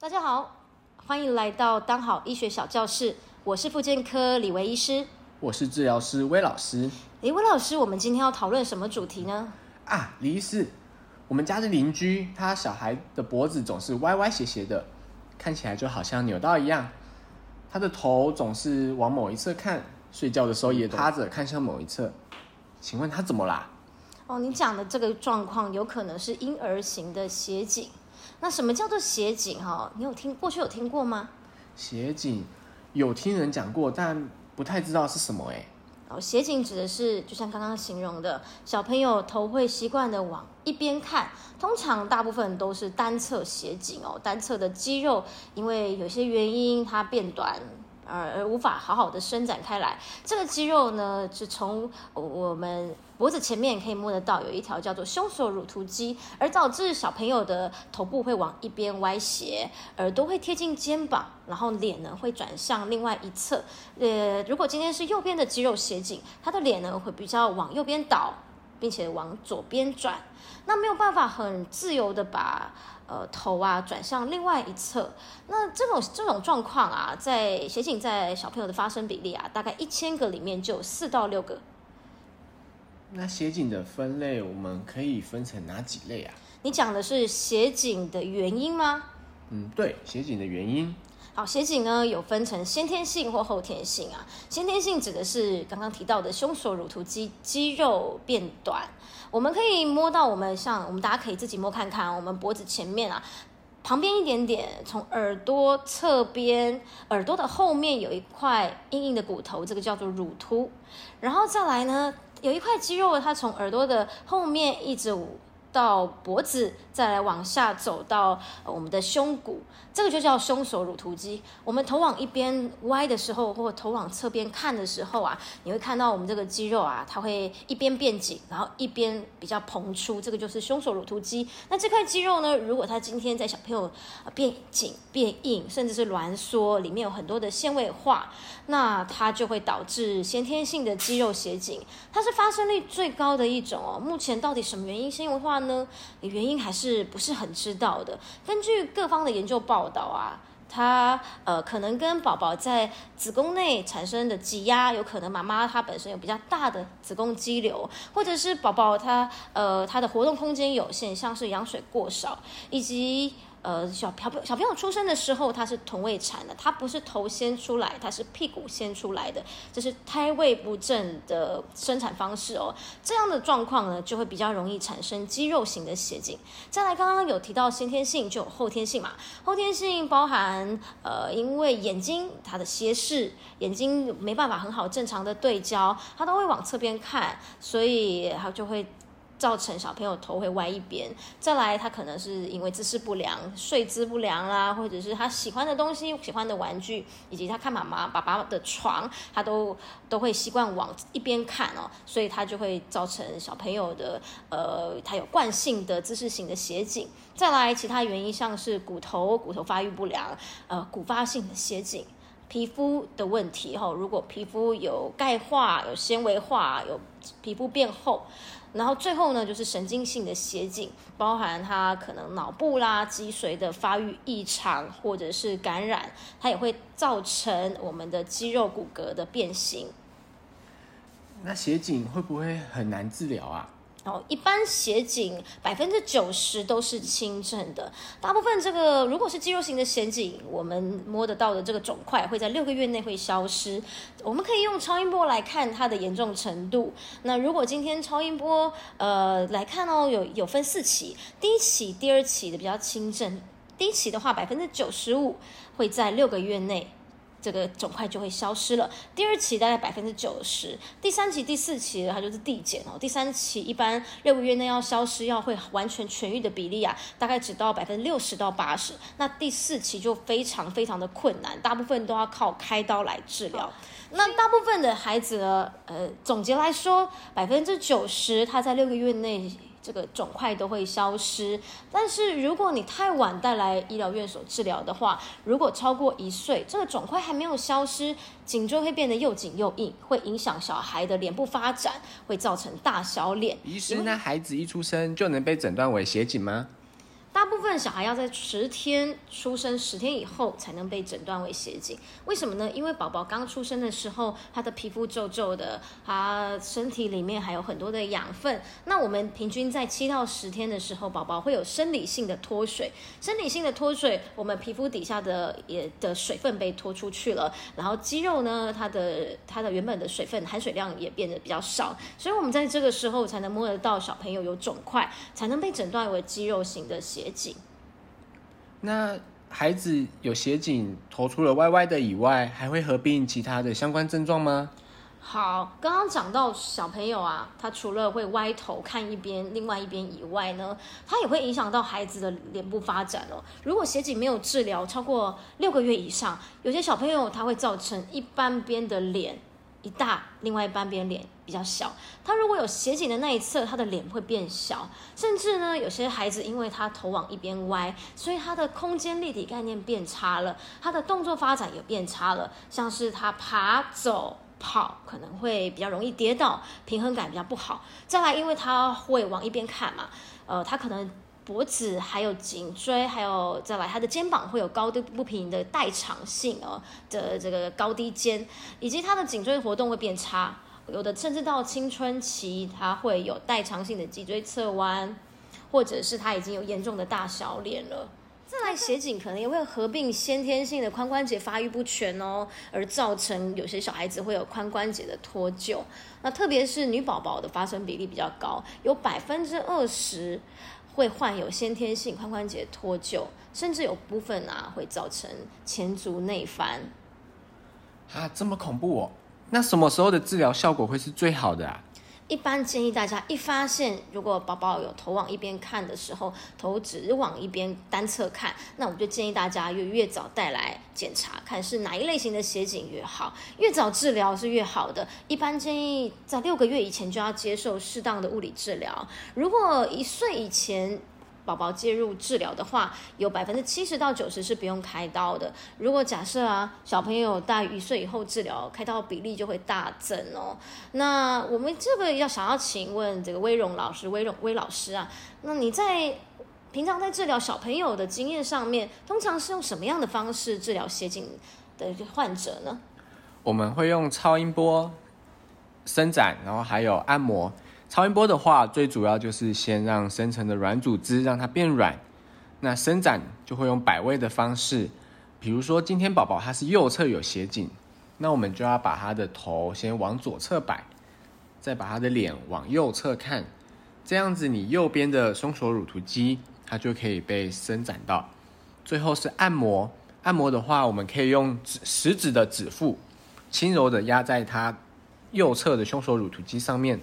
大家好，欢迎来到当好医学小教室，我是妇健科李维医师。我是治疗师威老师诶，魏老师，我们今天要讨论什么主题呢？啊，李医师，我们家的邻居他小孩的脖子总是歪歪斜斜的，看起来就好像扭到一样。他的头总是往某一侧看，睡觉的时候也趴着看向某一侧。请问他怎么啦？哦，你讲的这个状况有可能是婴儿型的斜颈。那什么叫做斜颈？哈，你有听过去有听过吗？斜颈有听人讲过，但不太知道是什么哎。哦，斜颈指的是就像刚刚形容的，小朋友头会习惯的往一边看，通常大部分都是单侧斜颈哦，单侧的肌肉因为有些原因它变短。而而无法好好的伸展开来，这个肌肉呢，是从我们脖子前面可以摸得到，有一条叫做胸锁乳突肌，而导致小朋友的头部会往一边歪斜，耳朵会贴近肩膀，然后脸呢会转向另外一侧。呃，如果今天是右边的肌肉斜颈，他的脸呢会比较往右边倒，并且往左边转，那没有办法很自由的把。呃，头啊转向另外一侧，那这种这种状况啊，在斜颈在小朋友的发生比例啊，大概一千个里面就有四到六个。那斜颈的分类，我们可以分成哪几类啊？你讲的是斜颈的原因吗？嗯，对，斜颈的原因。好，斜颈呢有分成先天性或后天性啊。先天性指的是刚刚提到的胸锁乳突肌肌肉变短。我们可以摸到，我们像我们大家可以自己摸看看，我们脖子前面啊，旁边一点点，从耳朵侧边，耳朵的后面有一块硬硬的骨头，这个叫做乳突。然后再来呢，有一块肌肉，它从耳朵的后面一直到脖子，再来往下走到我们的胸骨。这个就叫胸锁乳突肌。我们头往一边歪的时候，或头往侧边看的时候啊，你会看到我们这个肌肉啊，它会一边变紧，然后一边比较膨出。这个就是胸锁乳突肌。那这块肌肉呢，如果它今天在小朋友变紧、变硬，甚至是挛缩，里面有很多的纤维化，那它就会导致先天性的肌肉斜颈。它是发生率最高的一种哦。目前到底什么原因纤维化呢？呢原因还是不是很知道的。根据各方的研究报。道啊，它呃可能跟宝宝在子宫内产生的挤压，有可能妈妈她本身有比较大的子宫肌瘤，或者是宝宝他呃他的活动空间有限，像是羊水过少，以及。呃，小小朋小朋友出生的时候，他是臀位产的，他不是头先出来，他是屁股先出来的，这是胎位不正的生产方式哦。这样的状况呢，就会比较容易产生肌肉型的斜颈。再来，刚刚有提到先天性就有后天性嘛，后天性包含呃，因为眼睛它的斜视，眼睛没办法很好正常的对焦，它都会往侧边看，所以它就会。造成小朋友头会歪一边，再来他可能是因为姿势不良、睡姿不良啦，或者是他喜欢的东西、喜欢的玩具，以及他看妈妈、爸爸的床，他都都会习惯往一边看哦，所以他就会造成小朋友的呃，他有惯性的姿势型的斜颈。再来其他原因像是骨头、骨头发育不良，呃，骨发性的斜颈，皮肤的问题哈，如果皮肤有钙化、有纤维化、有皮肤变厚。然后最后呢，就是神经性的斜颈，包含它可能脑部啦、脊髓的发育异常，或者是感染，它也会造成我们的肌肉骨骼的变形。那斜颈会不会很难治疗啊？哦，一般斜颈百分之九十都是轻症的，大部分这个如果是肌肉型的斜颈，我们摸得到的这个肿块会在六个月内会消失。我们可以用超音波来看它的严重程度。那如果今天超音波呃来看哦，有有分四期，第一期、第二期的比较轻症，第一期的话百分之九十五会在六个月内。这个肿块就会消失了。第二期大概百分之九十，第三期、第四期它就是递减哦。第三期一般六个月内要消失，要会完全痊愈的比例啊，大概只到百分之六十到八十。那第四期就非常非常的困难，大部分都要靠开刀来治疗。那大部分的孩子呢，呃，总结来说，百分之九十他在六个月内。这个肿块都会消失，但是如果你太晚带来医疗院所治疗的话，如果超过一岁，这个肿块还没有消失，颈椎会变得又紧又硬，会影响小孩的脸部发展，会造成大小脸。医生，那孩子一出生就能被诊断为斜颈吗？大部分小孩要在十天出生十天以后才能被诊断为斜颈。为什么呢？因为宝宝刚出生的时候，他的皮肤皱皱的，他身体里面还有很多的养分。那我们平均在七到十天的时候，宝宝会有生理性的脱水。生理性的脱水，我们皮肤底下的也的水分被脱出去了，然后肌肉呢，它的它的原本的水分含水量也变得比较少，所以我们在这个时候才能摸得到小朋友有肿块，才能被诊断为肌肉型的斜颈。那孩子有斜颈，头除了歪歪的以外，还会合并其他的相关症状吗？好，刚刚讲到小朋友啊，他除了会歪头看一边，另外一边以外呢，他也会影响到孩子的脸部发展哦。如果斜颈没有治疗超过六个月以上，有些小朋友他会造成一半边的脸一大，另外一半边脸比较小。他如果有斜颈的那一侧，他的脸会变小，甚至呢，有些孩子因为他头往一边歪，所以他的空间立体概念变差了，他的动作发展也变差了，像是他爬走。跑可能会比较容易跌倒，平衡感比较不好。再来，因为他会往一边看嘛，呃，他可能脖子还有颈椎，还有再来他的肩膀会有高低不平的代偿性哦的这个高低肩，以及他的颈椎活动会变差，有的甚至到青春期，他会有代偿性的脊椎侧弯，或者是他已经有严重的大小脸了。再来斜颈可能也会合并先天性的髋关节发育不全哦，而造成有些小孩子会有髋关节的脱臼。那特别是女宝宝的发生比例比较高，有百分之二十会患有先天性髋关节脱臼，甚至有部分啊会造成前足内翻。啊，这么恐怖哦！那什么时候的治疗效果会是最好的啊？一般建议大家一发现，如果宝宝有头往一边看的时候，头只往一边单侧看，那我们就建议大家越越早带来检查，看是哪一类型的斜颈越好，越早治疗是越好的。一般建议在六个月以前就要接受适当的物理治疗，如果一岁以前。宝宝介入治疗的话，有百分之七十到九十是不用开刀的。如果假设啊，小朋友大于一岁以后治疗，开刀比例就会大增哦。那我们这个要想要请问这个威荣老师，威荣威老师啊，那你在平常在治疗小朋友的经验上面，通常是用什么样的方式治疗斜颈的患者呢？我们会用超音波伸展，然后还有按摩。超音波的话，最主要就是先让深层的软组织让它变软。那伸展就会用摆位的方式，比如说今天宝宝他是右侧有斜颈，那我们就要把他的头先往左侧摆，再把他的脸往右侧看，这样子你右边的胸锁乳突肌它就可以被伸展到。最后是按摩，按摩的话，我们可以用指食指的指腹，轻柔的压在他右侧的胸锁乳突肌上面。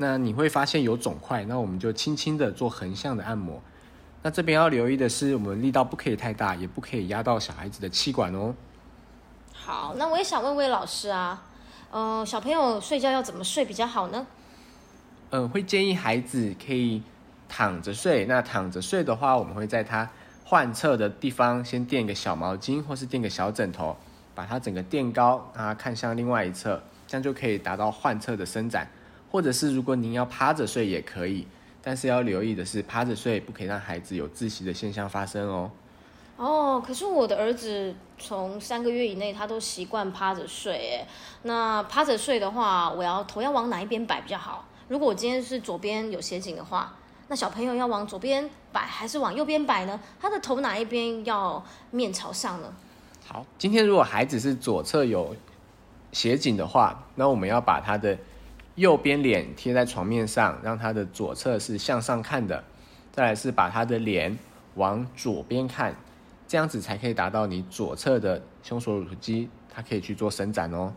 那你会发现有肿块，那我们就轻轻的做横向的按摩。那这边要留意的是，我们力道不可以太大，也不可以压到小孩子的气管哦。好，那我也想问魏老师啊，呃，小朋友睡觉要怎么睡比较好呢？嗯，会建议孩子可以躺着睡。那躺着睡的话，我们会在他患侧的地方先垫个小毛巾，或是垫个小枕头，把它整个垫高，让他看向另外一侧，这样就可以达到患侧的伸展。或者是如果您要趴着睡也可以，但是要留意的是，趴着睡不可以让孩子有窒息的现象发生哦。哦，可是我的儿子从三个月以内他都习惯趴着睡，哎，那趴着睡的话，我要头要往哪一边摆比较好？如果我今天是左边有斜颈的话，那小朋友要往左边摆还是往右边摆呢？他的头哪一边要面朝上呢？好，今天如果孩子是左侧有斜颈的话，那我们要把他的。右边脸贴在床面上，让他的左侧是向上看的。再来是把他的脸往左边看，这样子才可以达到你左侧的胸锁乳突肌，它可以去做伸展哦。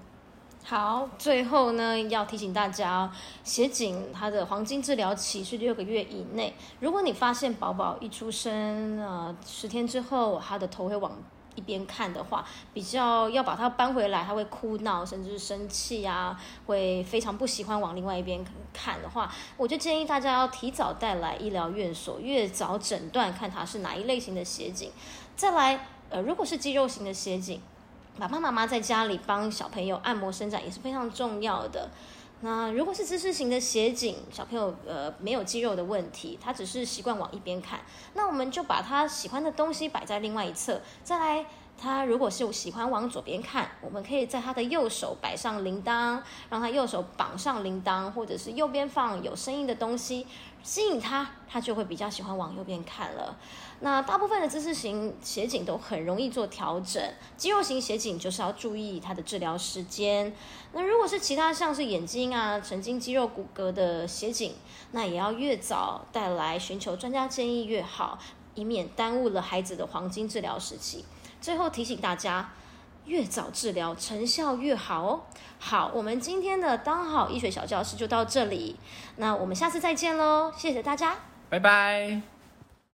好，最后呢要提醒大家，斜颈它的黄金治疗期是六个月以内。如果你发现宝宝一出生，呃，十天之后他的头会往。一边看的话，比较要把它搬回来，他会哭闹，甚至是生气啊，会非常不喜欢往另外一边看的话，我就建议大家要提早带来医疗院所，越早诊断，看他是哪一类型的斜颈。再来，呃，如果是肌肉型的斜颈，爸爸妈妈在家里帮小朋友按摩伸展也是非常重要的。那如果是姿势型的斜颈，小朋友呃没有肌肉的问题，他只是习惯往一边看，那我们就把他喜欢的东西摆在另外一侧。再来，他如果是喜欢往左边看，我们可以在他的右手摆上铃铛，让他右手绑上铃铛，或者是右边放有声音的东西，吸引他，他就会比较喜欢往右边看了。那大部分的姿势型斜颈都很容易做调整，肌肉型斜颈就是要注意它的治疗时间。那如果是其他像是眼睛啊、神经、肌肉、骨骼的斜颈，那也要越早带来寻求专家建议越好，以免耽误了孩子的黄金治疗时期。最后提醒大家，越早治疗成效越好哦。好，我们今天的当好医学小教室就到这里，那我们下次再见喽，谢谢大家，拜拜。